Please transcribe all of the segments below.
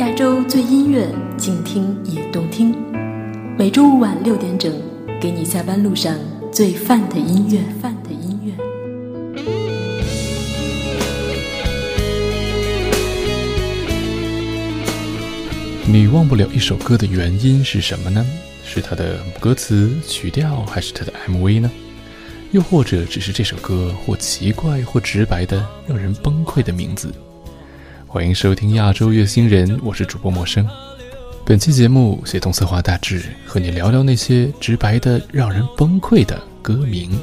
亚洲最音乐，静听也动听。每周五晚六点整，给你下班路上最范的音乐。范的音乐。你忘不了一首歌的原因是什么呢？是它的歌词、曲调，还是它的 MV 呢？又或者只是这首歌或奇怪或直白的让人崩溃的名字？欢迎收听亚洲月星人，我是主播陌生。本期节目协同策划大致和你聊聊那些直白的让人崩溃的歌名。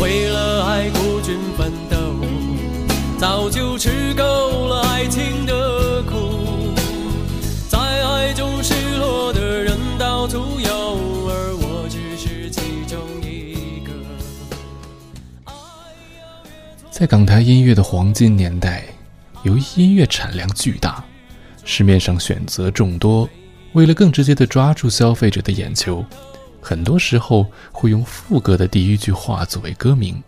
为了爱孤军奋斗，早就吃够了爱情的在港台音乐的黄金年代，由于音乐产量巨大，市面上选择众多，为了更直接地抓住消费者的眼球，很多时候会用副歌的第一句话作为歌名。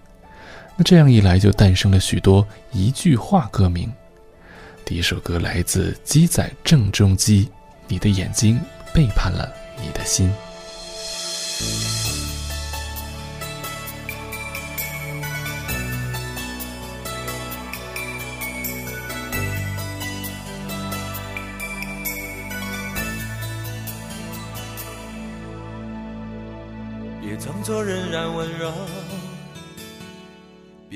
那这样一来，就诞生了许多一句话歌名。第一首歌来自鸡仔郑中基，《你的眼睛背叛了你的心》。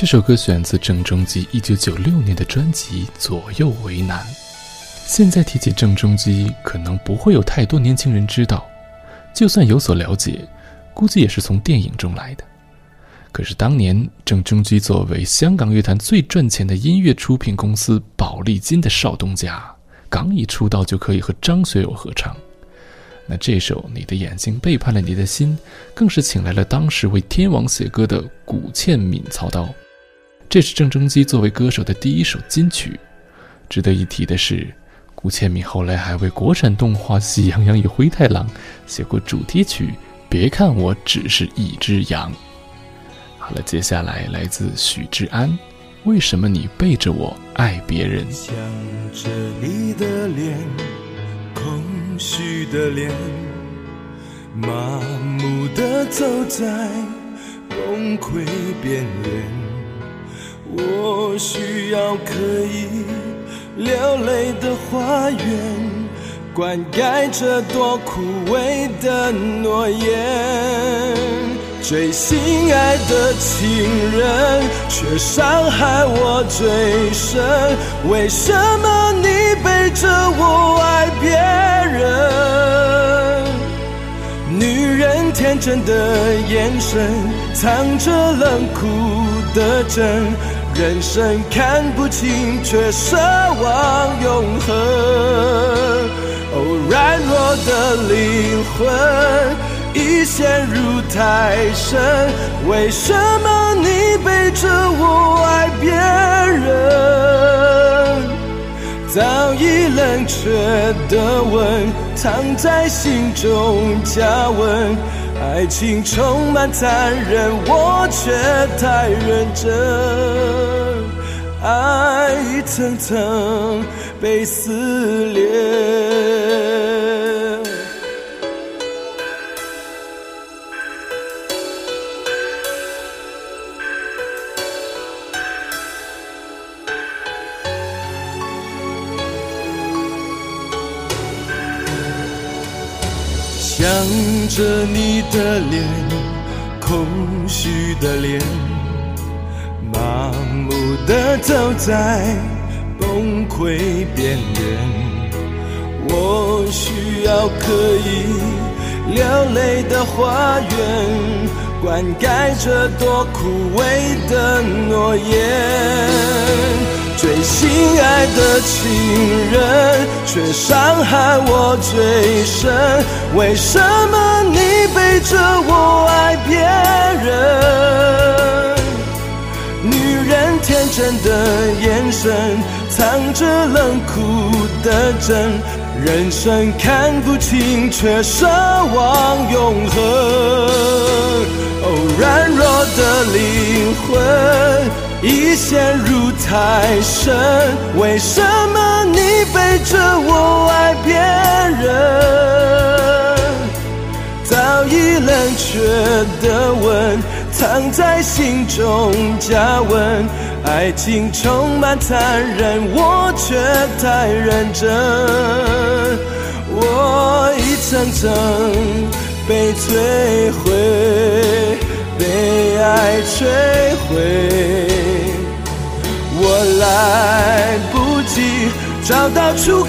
这首歌选自郑中基一九九六年的专辑《左右为难》。现在提起郑中基，可能不会有太多年轻人知道，就算有所了解，估计也是从电影中来的。可是当年，郑中基作为香港乐坛最赚钱的音乐出品公司宝丽金的少东家，刚一出道就可以和张学友合唱。那这首《你的眼睛背叛了你的心》，更是请来了当时为天王写歌的古倩敏操刀。这是郑中基作为歌手的第一首金曲。值得一提的是，古倩敏后来还为国产动画《喜羊羊与灰太狼》写过主题曲《别看我只是一只羊》。好了，接下来来自许志安，为什么你背着我爱别人？想着你的脸，空虚的脸，麻木的走在崩溃边缘。我需要可以流泪的花园，灌溉这多枯萎的诺言。最心爱的情人，却伤害我最深。为什么你背着我爱别人？女人天真的眼神，藏着冷酷的真。人生看不清，却奢望永恒。哦，软弱的灵魂。已陷入太深，为什么你背着我爱别人？早已冷却的吻，藏在心中加温。爱情充满残忍，我却太认真。爱一层层被撕裂。想着你的脸，空虚的脸，的走在崩溃边缘。我需要可以流泪的花园，灌溉这多枯萎的诺言。最心爱的情人，却伤害我最深。为什么你着冷酷的真。人生看不清，却奢望永恒。哦，软弱的灵魂。已陷入太深，为什么你背着我爱别人？早已冷却的吻，藏在心中加温。爱情充满残忍，我却太认真。我一层层被摧毁，被爱摧毁。我来不及找到出口，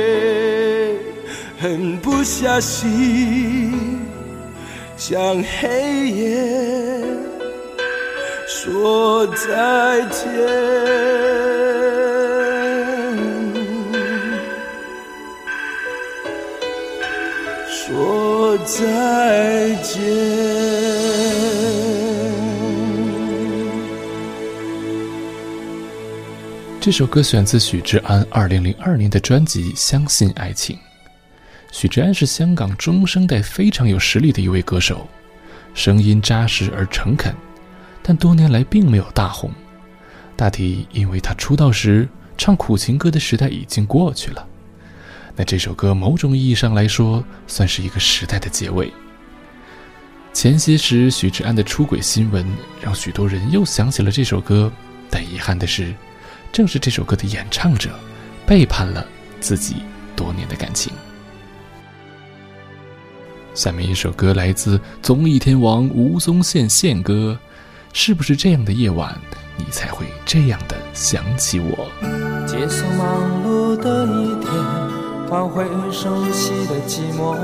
狠不下心向黑夜说再见。说再见。这首歌选自许志安2002年的专辑《相信爱情》。许志安是香港中生代非常有实力的一位歌手，声音扎实而诚恳，但多年来并没有大红。大体因为他出道时唱苦情歌的时代已经过去了。那这首歌某种意义上来说，算是一个时代的结尾。前些时许志安的出轨新闻让许多人又想起了这首歌，但遗憾的是。正是这首歌的演唱者，背叛了自己多年的感情。下面一首歌来自综艺天王吴宗宪宪歌，是不是这样的夜晚，你才会这样的想起我？结束忙碌的一天，换回熟悉的寂寞，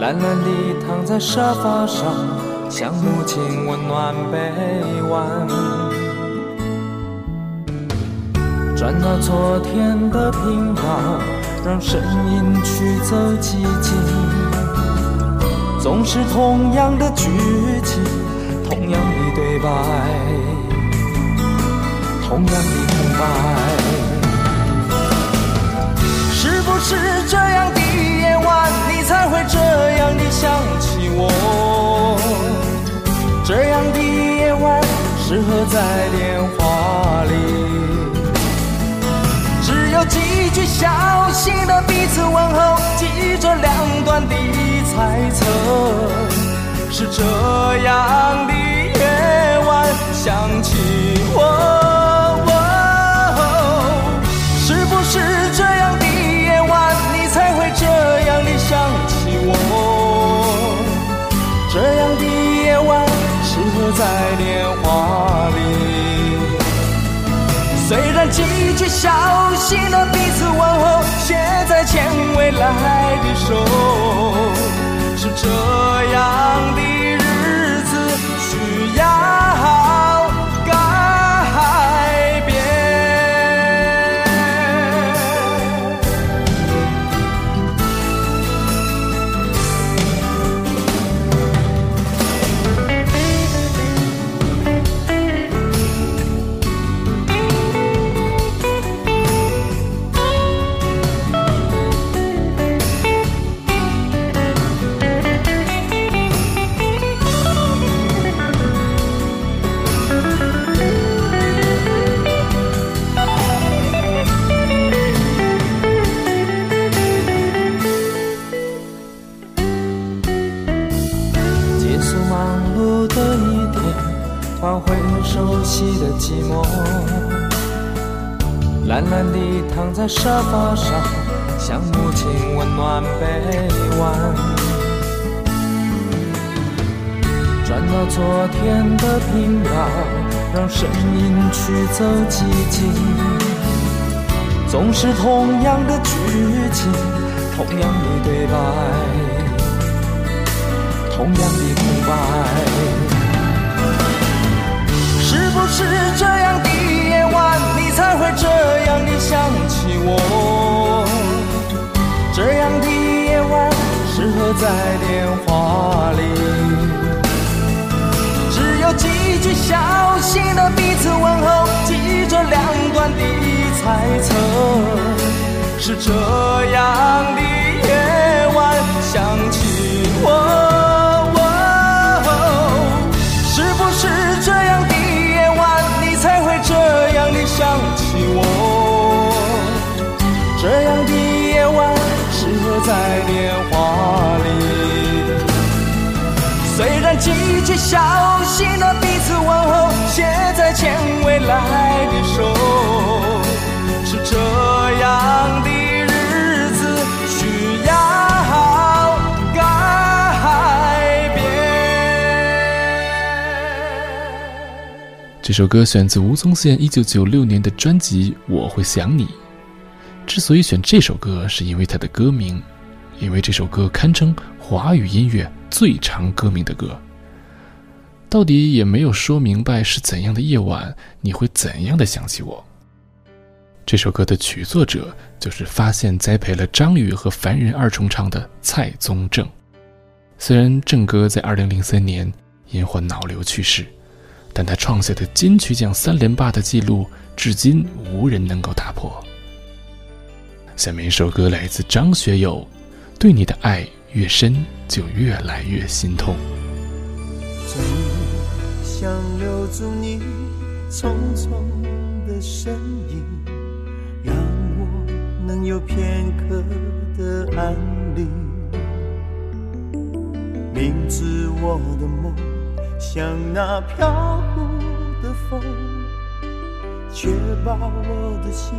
懒懒地躺在沙发上，想母亲温暖臂弯。转到昨天的频道，让声音驱走寂静。总是同样的剧情，同样的对白，同样的空白。是不是这样的夜晚，你才会这样的想起我？这样的夜晚，适合在电小心的彼此问候，记着两端的猜测。是这样的夜晚，想起我，是不是这样的夜晚，你才会这样的想起我？这样的夜晚，适合在电话里。虽然几句小心的彼此问候，现在牵未来的手，是这样的转到昨天的频道，让声音驱走寂静。总是同样的剧情，同样的对白，同样的空白。是不是这样的夜晚，你才会这样的想起？我这样的夜晚，适合在电话里，有几句小心的彼此问候，记着两端的猜测，是这样的夜晚，想起我。是不是这样的夜晚，你才会这样的想起我？这样的夜晚，适合在电虽然几句小心的彼此问候，写在牵未来的手，是这样的日子需要改变。这首歌选自吴宗宪1996年的专辑《我会想你》。之所以选这首歌，是因为它的歌名，因为这首歌堪称华语音乐最长歌名的歌。到底也没有说明白是怎样的夜晚，你会怎样的想起我。这首歌的曲作者就是发现栽培了张宇和凡人二重唱的蔡宗正。虽然正哥在2003年因患脑瘤去世。但他创下的金曲奖三连霸的记录，至今无人能够打破。下面一首歌来自张学友，《对你的爱越深，就越来越心痛》。想留住你匆匆的身影，让我能有片刻的安宁。明知我的梦。像那飘忽的风，却把我的心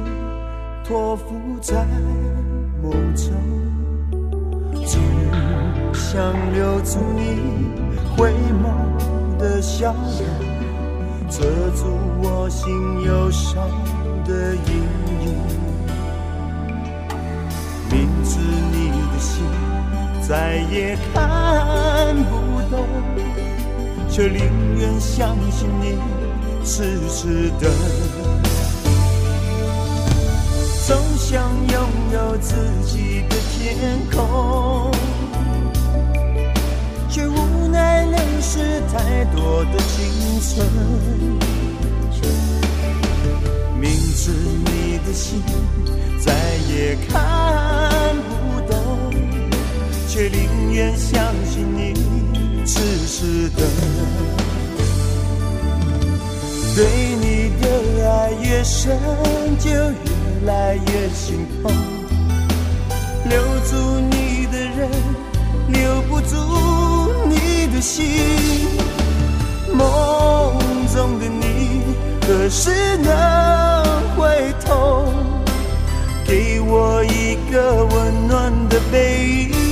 托付在梦中。总想留住你回眸的笑容，遮住我心忧伤的阴影。明知你的心再也看不懂。却宁愿相信你痴痴的，总想拥有自己的天空，却无奈流失太多的青春。明知你的心再也看不懂，却宁愿相信你。痴痴的，对你的爱越深，就越来越心痛。留住你的人，留不住的心。梦中的你，何时能回头，给我一个温暖的背影？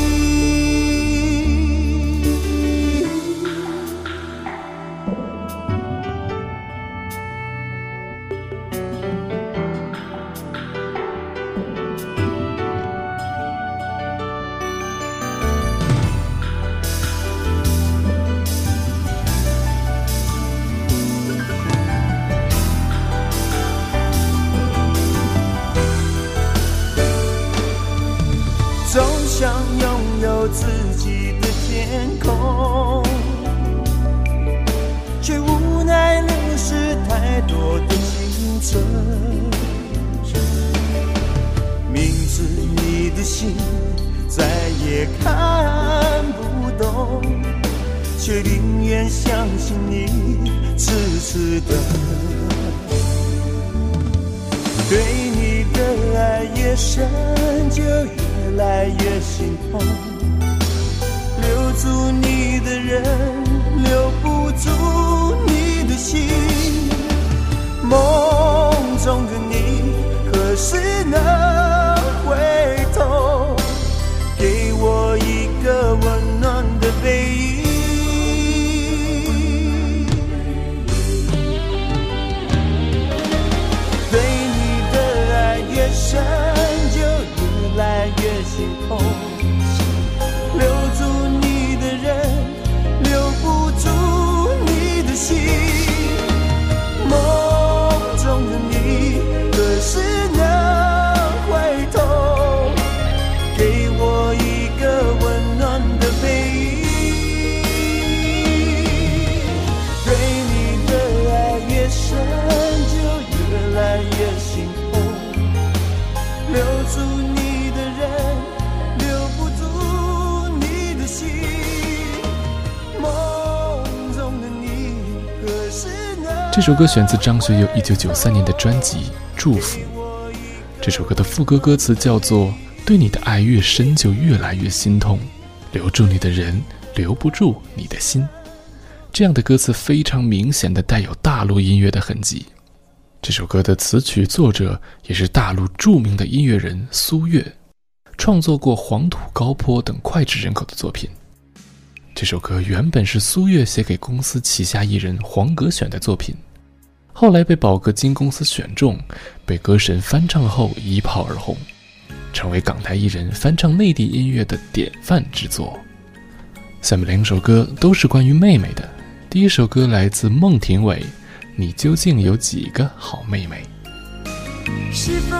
对你的爱越深就越来越心痛。留住你的人留不住你的心。梦中的你何时能回这首歌选自张学友1993年的专辑《祝福》。这首歌的副歌歌词叫做：“对你的爱越深，就越来越心痛。留住你的人，留不住你的心。”这样的歌词非常明显的带有大陆音乐的痕迹。这首歌的词曲作者也是大陆著名的音乐人苏月，创作过《黄土高坡》等脍炙人口的作品。这首歌原本是苏月写给公司旗下艺人黄格选的作品，后来被宝格金公司选中，被歌神翻唱后一炮而红，成为港台艺人翻唱内地音乐的典范之作。下面两首歌都是关于妹妹的。第一首歌来自孟庭苇，《你究竟有几个好妹妹》？是否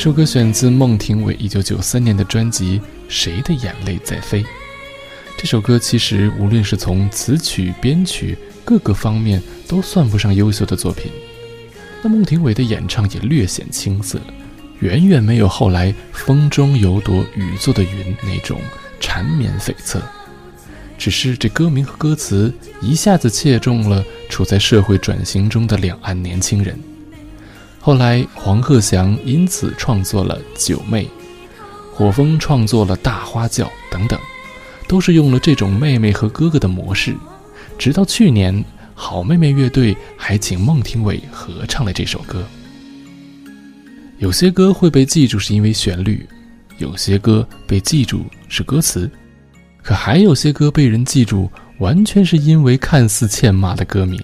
这首歌选自孟庭苇1993年的专辑《谁的眼泪在飞》。这首歌其实无论是从词曲、编曲各个方面都算不上优秀的作品。那孟庭苇的演唱也略显青涩，远远没有后来“风中有朵雨做的云”那种缠绵悱恻。只是这歌名和歌词一下子切中了处在社会转型中的两岸年轻人。后来，黄鹤翔因此创作了《九妹》，火风创作了《大花轿》等等，都是用了这种妹妹和哥哥的模式。直到去年，好妹妹乐队还请孟庭苇合唱了这首歌。有些歌会被记住是因为旋律，有些歌被记住是歌词，可还有些歌被人记住完全是因为看似欠骂的歌名。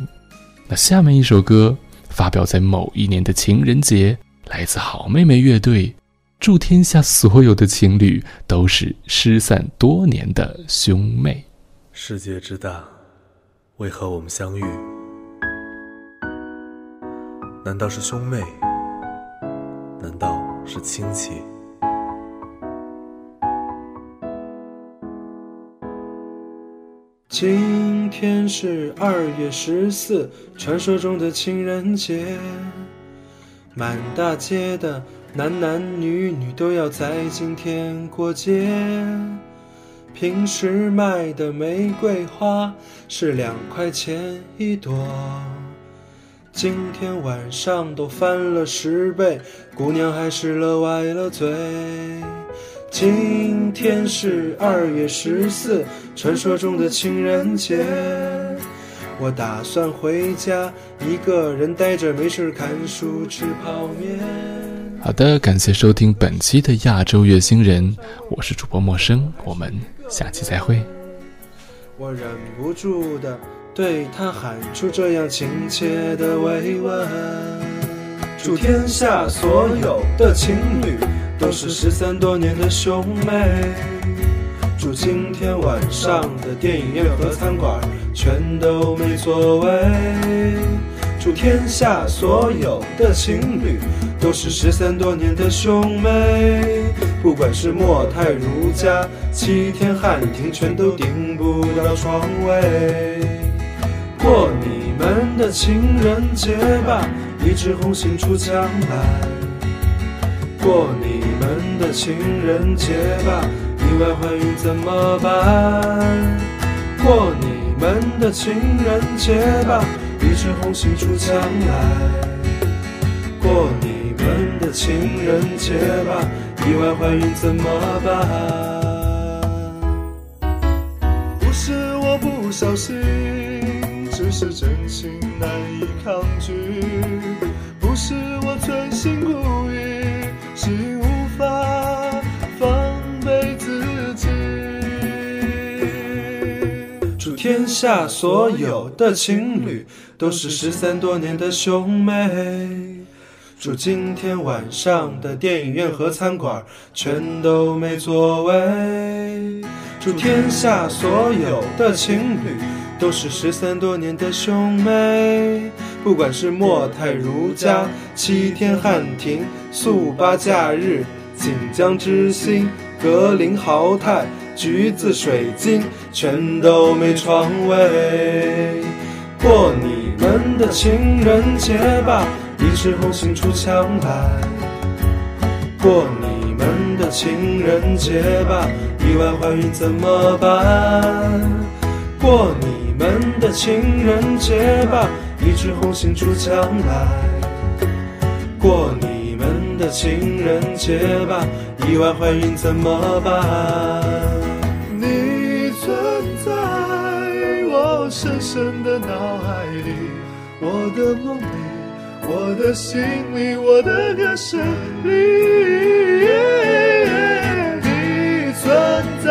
那下面一首歌发表在某一年的情人节，来自好妹妹乐队，祝天下所有的情侣都是失散多年的兄妹。世界之大，为何我们相遇？难道是兄妹？难道是亲戚？今天是二月十四，传说中的情人节。满大街的男男女女都要在今天过节。平时卖的玫瑰花是两块钱一朵，今天晚上都翻了十倍，姑娘还是乐歪了嘴。今天是二月十四，传说中的情人节。我打算回家，一个人待着没事看书吃泡面。好的，感谢收听本期的亚洲月星人，我是主播陌生，我们下期再会。我忍不住的对他喊出这样亲切的慰问：祝天下所有的情侣。都是失散多年的兄妹，祝今天晚上的电影院和餐馆全都没座位。祝天下所有的情侣都是失散多年的兄妹，不管是莫泰如家、七天汉庭，全都订不到床位。过你们的情人节吧，一枝红杏出墙来。过你们的情人节吧，意外怀孕怎么办？过你们的情人节吧，一枝红杏出墙来。过你们的情人节吧，意外怀孕怎么办？不是我不小心，是真情难以抗拒。不是我存心故意。是无法防备自己。祝天下所有的情侣都是失散多年的兄妹。祝今天晚上的电影院和餐馆全都没座位。祝天下所有的情侣都是失散多年的兄妹。不管是莫泰如家、七天汉庭、速八假日、锦江之星、格林豪泰、橘子水晶，全都没床位。过你们的情人节吧，一枝红杏出墙来。过你们的情人节吧，意外怀孕怎么办？过你们的情人节吧。一枝红杏出墙来，过你们的情人节吧，意外怀孕怎么办？你存在我深深的脑海里，我的梦里，我的心里，我的歌声里。你存在